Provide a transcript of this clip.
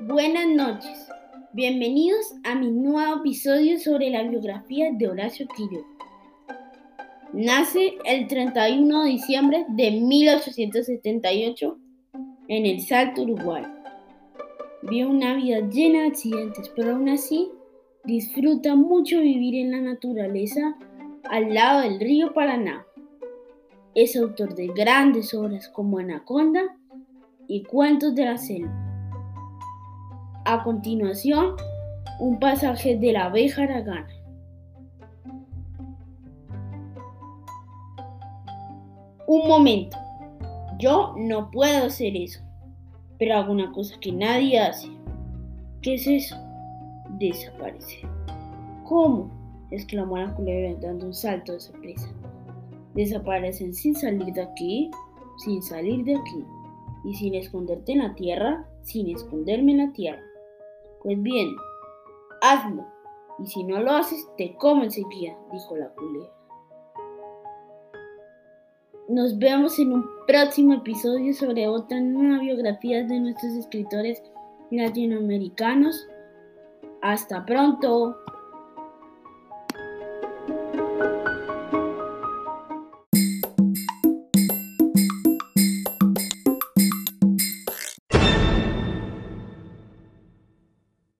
Buenas noches, bienvenidos a mi nuevo episodio sobre la biografía de Horacio Quiroga. Nace el 31 de diciembre de 1878 en el Salto, Uruguay. Vive una vida llena de accidentes, pero aún así disfruta mucho vivir en la naturaleza al lado del río Paraná. Es autor de grandes obras como Anaconda y Cuentos de la Selva. A continuación, un pasaje de la abeja aragana. Un momento. Yo no puedo hacer eso, pero hago una cosa que nadie hace. ¿Qué es eso? Desaparecer. ¿Cómo? exclamó la culebra dando un salto de sorpresa. Desaparecen sin salir de aquí, sin salir de aquí, y sin esconderte en la tierra, sin esconderme en la tierra. Pues bien, hazlo, y si no lo haces, te como enseguida, dijo la culebra. Nos vemos en un próximo episodio sobre otra nueva biografía de nuestros escritores latinoamericanos. Hasta pronto.